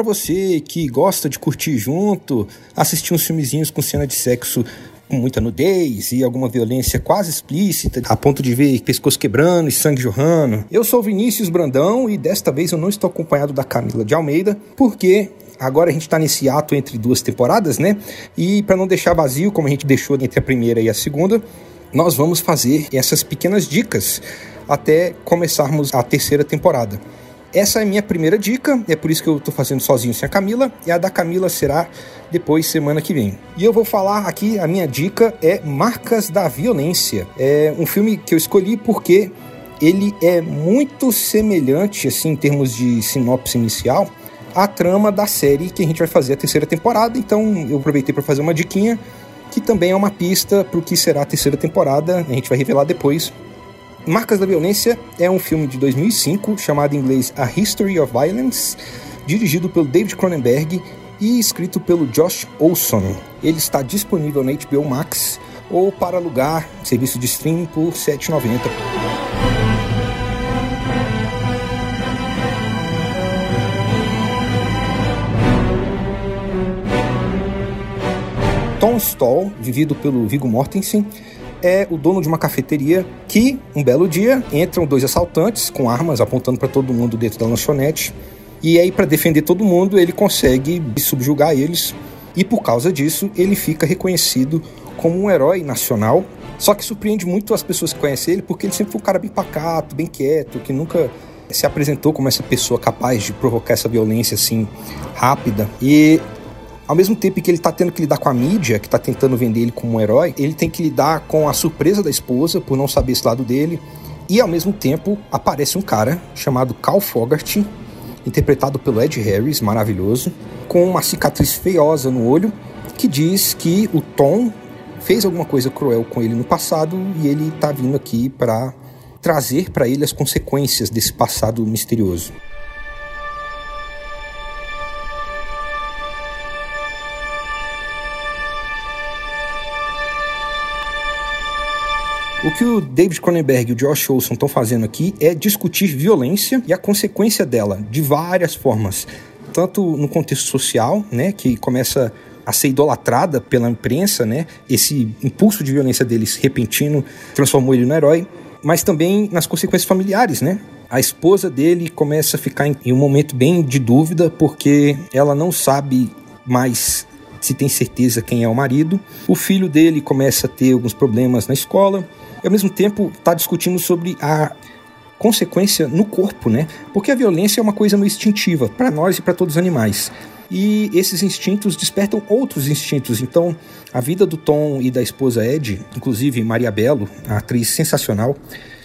para você que gosta de curtir junto, assistir uns filmezinhos com cena de sexo com muita nudez e alguma violência quase explícita, a ponto de ver pescoço quebrando e sangue jorrando. Eu sou Vinícius Brandão e desta vez eu não estou acompanhado da Camila de Almeida, porque agora a gente está nesse ato entre duas temporadas, né? E para não deixar vazio, como a gente deixou entre a primeira e a segunda, nós vamos fazer essas pequenas dicas até começarmos a terceira temporada. Essa é a minha primeira dica, é por isso que eu estou fazendo sozinho sem a Camila, e a da Camila será depois, semana que vem. E eu vou falar aqui, a minha dica é Marcas da Violência. É um filme que eu escolhi porque ele é muito semelhante, assim, em termos de sinopse inicial, à trama da série que a gente vai fazer a terceira temporada. Então eu aproveitei para fazer uma diquinha, que também é uma pista para o que será a terceira temporada, a gente vai revelar depois. Marcas da Violência é um filme de 2005 chamado em inglês A History of Violence, dirigido pelo David Cronenberg e escrito pelo Josh Olson. Ele está disponível na HBO Max ou para alugar serviço de streaming por R$ 7,90. Tom Stall, vivido pelo Viggo Mortensen, é o dono de uma cafeteria que, um belo dia, entram dois assaltantes com armas apontando para todo mundo dentro da lanchonete. E aí, para defender todo mundo, ele consegue subjugar eles. E por causa disso, ele fica reconhecido como um herói nacional. Só que surpreende muito as pessoas que conhecem ele, porque ele sempre foi um cara bem pacato, bem quieto, que nunca se apresentou como essa pessoa capaz de provocar essa violência assim rápida. E ao mesmo tempo que ele está tendo que lidar com a mídia, que está tentando vender ele como um herói, ele tem que lidar com a surpresa da esposa por não saber esse lado dele. E ao mesmo tempo aparece um cara chamado Cal Fogarty, interpretado pelo Ed Harris, maravilhoso, com uma cicatriz feiosa no olho, que diz que o Tom fez alguma coisa cruel com ele no passado e ele está vindo aqui para trazer para ele as consequências desse passado misterioso. O que o David Cronenberg e o Josh Olson estão fazendo aqui é discutir violência e a consequência dela de várias formas, tanto no contexto social, né, que começa a ser idolatrada pela imprensa, né? Esse impulso de violência deles repentino transformou ele no herói, mas também nas consequências familiares, né? A esposa dele começa a ficar em um momento bem de dúvida porque ela não sabe mais se tem certeza quem é o marido. O filho dele começa a ter alguns problemas na escola e ao mesmo tempo está discutindo sobre a consequência no corpo, né? Porque a violência é uma coisa meio instintiva para nós e para todos os animais. E esses instintos despertam outros instintos. Então, a vida do Tom e da esposa Ed, inclusive Maria Belo, a atriz sensacional,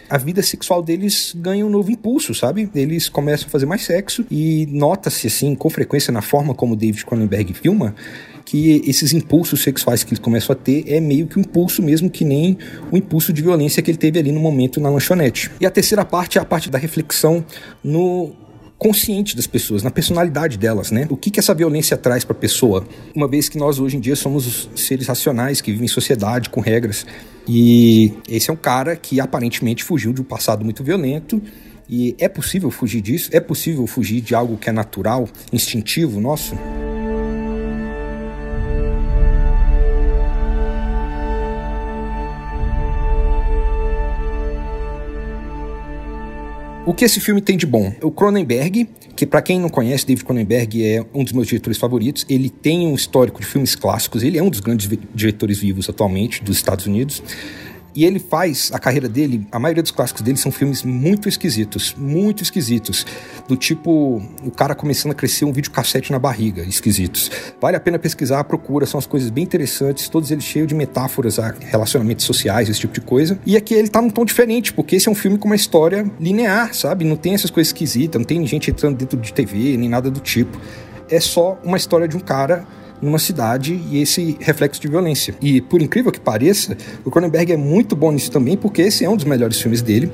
a vida sexual deles ganha um novo impulso, sabe? Eles começam a fazer mais sexo e nota-se, assim, com frequência na forma como David Cronenberg filma, que esses impulsos sexuais que ele começam a ter é meio que um impulso mesmo que nem o impulso de violência que ele teve ali no momento na lanchonete. E a terceira parte é a parte da reflexão no consciente das pessoas, na personalidade delas, né? O que, que essa violência traz para a pessoa? Uma vez que nós hoje em dia somos seres racionais que vivem em sociedade com regras. E esse é um cara que aparentemente fugiu de um passado muito violento. E é possível fugir disso? É possível fugir de algo que é natural, instintivo nosso? O que esse filme tem de bom? O Cronenberg, que para quem não conhece, David Cronenberg é um dos meus diretores favoritos. Ele tem um histórico de filmes clássicos, ele é um dos grandes diretores vivos atualmente dos Estados Unidos. E ele faz a carreira dele, a maioria dos clássicos dele são filmes muito esquisitos, muito esquisitos. Do tipo, o cara começando a crescer um videocassete na barriga, esquisitos. Vale a pena pesquisar, procura, são as coisas bem interessantes, todos eles cheios de metáforas a relacionamentos sociais, esse tipo de coisa. E aqui ele tá num tom diferente, porque esse é um filme com uma história linear, sabe? Não tem essas coisas esquisitas, não tem gente entrando dentro de TV, nem nada do tipo. É só uma história de um cara numa cidade e esse reflexo de violência. E por incrível que pareça, o Cronenberg é muito bom nisso também, porque esse é um dos melhores filmes dele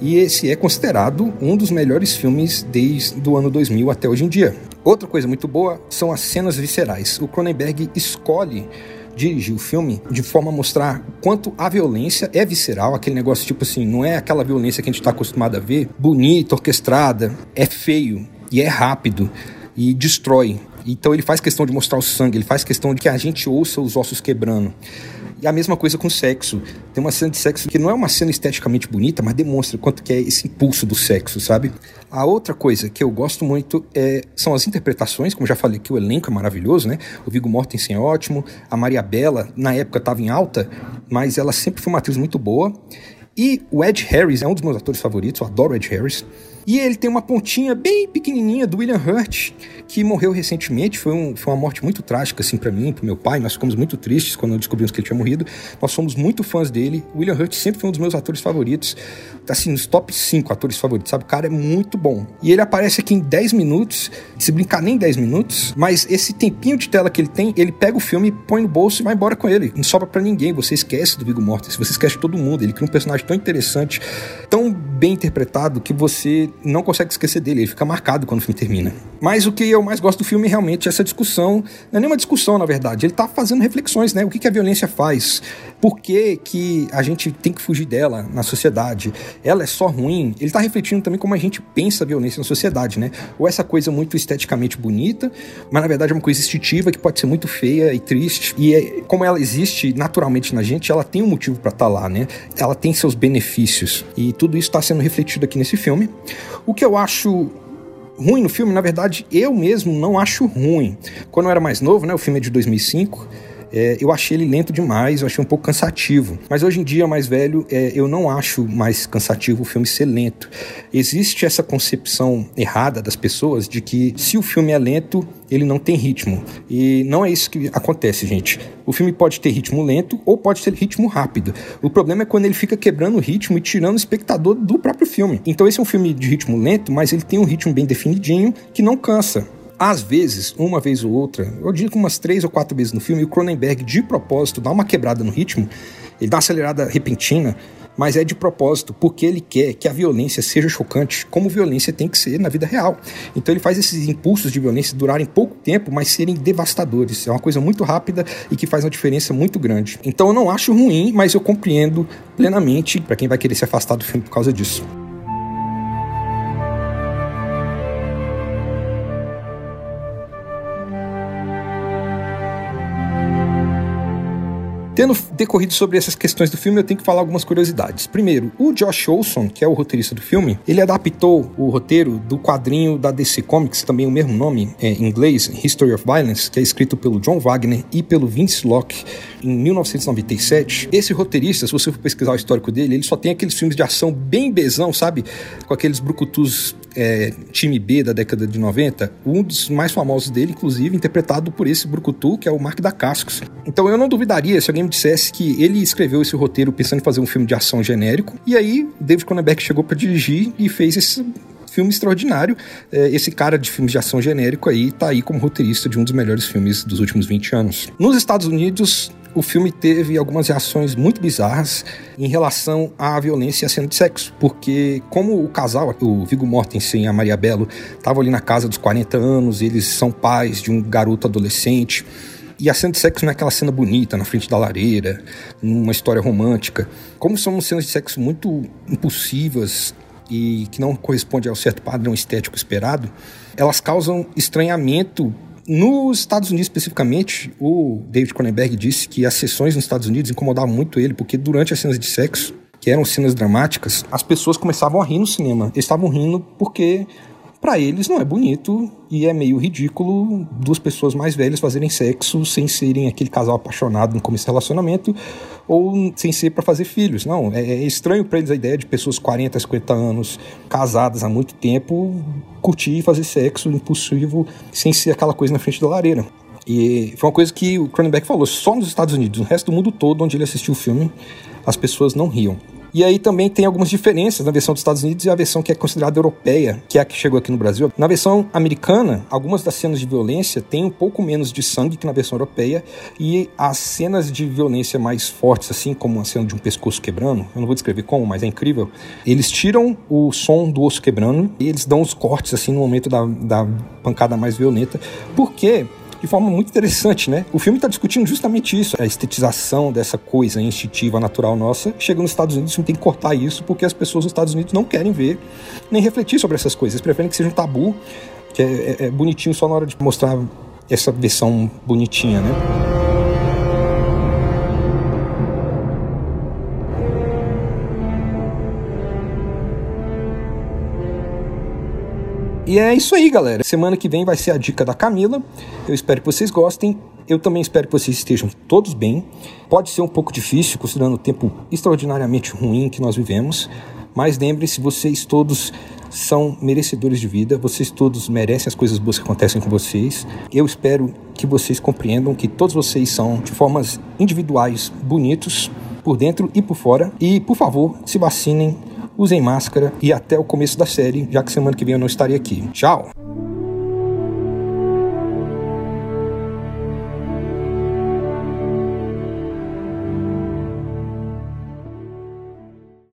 e esse é considerado um dos melhores filmes desde o ano 2000 até hoje em dia. Outra coisa muito boa são as cenas viscerais. O Cronenberg escolhe dirigir o filme de forma a mostrar quanto a violência é visceral, aquele negócio tipo assim, não é aquela violência que a gente está acostumado a ver, bonita, orquestrada, é feio e é rápido e destrói. Então ele faz questão de mostrar o sangue, ele faz questão de que a gente ouça os ossos quebrando. E a mesma coisa com sexo. Tem uma cena de sexo que não é uma cena esteticamente bonita, mas demonstra quanto que é esse impulso do sexo, sabe? A outra coisa que eu gosto muito é, são as interpretações, como já falei que o elenco é maravilhoso, né? O Viggo Mortensen é ótimo, a Maria Bela, na época estava em alta, mas ela sempre foi uma atriz muito boa. E o Ed Harris é um dos meus atores favoritos, eu adoro o Ed Harris. E ele tem uma pontinha bem pequenininha do William Hurt, que morreu recentemente. Foi, um, foi uma morte muito trágica, assim, para mim, pro meu pai. Nós ficamos muito tristes quando descobrimos que ele tinha morrido. Nós somos muito fãs dele. O William Hurt sempre foi um dos meus atores favoritos. Assim, nos top 5 atores favoritos, sabe? O cara é muito bom. E ele aparece aqui em 10 minutos, se brincar nem 10 minutos, mas esse tempinho de tela que ele tem, ele pega o filme, põe no bolso e vai embora com ele. Não sobra para ninguém. Você esquece do Viggo Mortensen, você esquece todo mundo. Ele cria um personagem tão interessante, tão bem interpretado, que você não consegue esquecer dele, ele fica marcado quando o filme termina. Mas o que eu mais gosto do filme realmente é essa discussão, não é nenhuma discussão na verdade, ele tá fazendo reflexões, né? O que, que a violência faz? Por que, que a gente tem que fugir dela na sociedade? Ela é só ruim? Ele tá refletindo também como a gente pensa a violência na sociedade, né? Ou essa coisa muito esteticamente bonita, mas na verdade é uma coisa instintiva que pode ser muito feia e triste. E é, como ela existe naturalmente na gente, ela tem um motivo para estar tá lá, né? Ela tem seus benefícios. E tudo isso está sendo refletido aqui nesse filme. O que eu acho ruim no filme, na verdade, eu mesmo não acho ruim. Quando eu era mais novo, né, o filme é de 2005, é, eu achei ele lento demais, eu achei um pouco cansativo. Mas hoje em dia, mais velho, é, eu não acho mais cansativo o filme ser lento. Existe essa concepção errada das pessoas de que se o filme é lento, ele não tem ritmo. E não é isso que acontece, gente. O filme pode ter ritmo lento ou pode ter ritmo rápido. O problema é quando ele fica quebrando o ritmo e tirando o espectador do próprio filme. Então esse é um filme de ritmo lento, mas ele tem um ritmo bem definidinho que não cansa. Às vezes, uma vez ou outra, eu digo umas três ou quatro vezes no filme, o Cronenberg, de propósito, dá uma quebrada no ritmo, ele dá uma acelerada repentina, mas é de propósito, porque ele quer que a violência seja chocante, como violência tem que ser na vida real. Então ele faz esses impulsos de violência durarem pouco tempo, mas serem devastadores. É uma coisa muito rápida e que faz uma diferença muito grande. Então eu não acho ruim, mas eu compreendo plenamente para quem vai querer se afastar do filme por causa disso. Tendo decorrido sobre essas questões do filme, eu tenho que falar algumas curiosidades. Primeiro, o Josh Olson, que é o roteirista do filme, ele adaptou o roteiro do quadrinho da DC Comics, também o mesmo nome é, em inglês, History of Violence, que é escrito pelo John Wagner e pelo Vince Locke em 1997. Esse roteirista, se você for pesquisar o histórico dele, ele só tem aqueles filmes de ação bem bezão, sabe? Com aqueles brucutus é, time B da década de 90, um dos mais famosos dele, inclusive, interpretado por esse brucutu, que é o Mark da Cascos. Então eu não duvidaria se alguém me dissesse que ele escreveu esse roteiro pensando em fazer um filme de ação genérico, e aí David Cronenberg chegou para dirigir e fez esse filme extraordinário. É, esse cara de filmes de ação genérico aí tá aí como roteirista de um dos melhores filmes dos últimos 20 anos. Nos Estados Unidos, o filme teve algumas reações muito bizarras em relação à violência e à cena de sexo, porque como o casal, o Viggo Mortensen e a Maria Bello, estavam ali na casa dos 40 anos, eles são pais de um garoto adolescente, e a cena de sexo não é aquela cena bonita na frente da lareira, numa história romântica. Como são cenas de sexo muito impulsivas e que não correspondem ao certo padrão estético esperado, elas causam estranhamento nos Estados Unidos, especificamente, o David Cronenberg disse que as sessões nos Estados Unidos incomodavam muito ele, porque durante as cenas de sexo, que eram cenas dramáticas, as pessoas começavam a rir no cinema. Eles estavam rindo porque para eles não é bonito e é meio ridículo duas pessoas mais velhas fazerem sexo sem serem aquele casal apaixonado no começo do relacionamento ou sem ser para fazer filhos. Não, é, é estranho para eles a ideia de pessoas 40, 50 anos, casadas há muito tempo, curtir e fazer sexo impulsivo sem ser aquela coisa na frente da lareira. E foi uma coisa que o Cronenberg falou, só nos Estados Unidos, no resto do mundo todo onde ele assistiu o filme, as pessoas não riam. E aí também tem algumas diferenças na versão dos Estados Unidos e a versão que é considerada europeia, que é a que chegou aqui no Brasil. Na versão americana, algumas das cenas de violência têm um pouco menos de sangue que na versão europeia, e as cenas de violência mais fortes, assim como a cena de um pescoço quebrando, eu não vou descrever como, mas é incrível, eles tiram o som do osso quebrando e eles dão os cortes assim no momento da, da pancada mais violenta, porque de forma muito interessante, né? O filme está discutindo justamente isso, a estetização dessa coisa instintiva, natural nossa. Chega nos Estados Unidos, não tem que cortar isso, porque as pessoas nos Estados Unidos não querem ver nem refletir sobre essas coisas. Eles preferem que seja um tabu que é, é, é bonitinho só na hora de mostrar essa versão bonitinha, né? E é isso aí, galera. Semana que vem vai ser a dica da Camila. Eu espero que vocês gostem. Eu também espero que vocês estejam todos bem. Pode ser um pouco difícil, considerando o tempo extraordinariamente ruim que nós vivemos. Mas lembrem-se, vocês todos são merecedores de vida, vocês todos merecem as coisas boas que acontecem com vocês. Eu espero que vocês compreendam que todos vocês são, de formas individuais, bonitos, por dentro e por fora. E, por favor, se vacinem usem máscara e até o começo da série, já que semana que vem eu não estarei aqui. Tchau!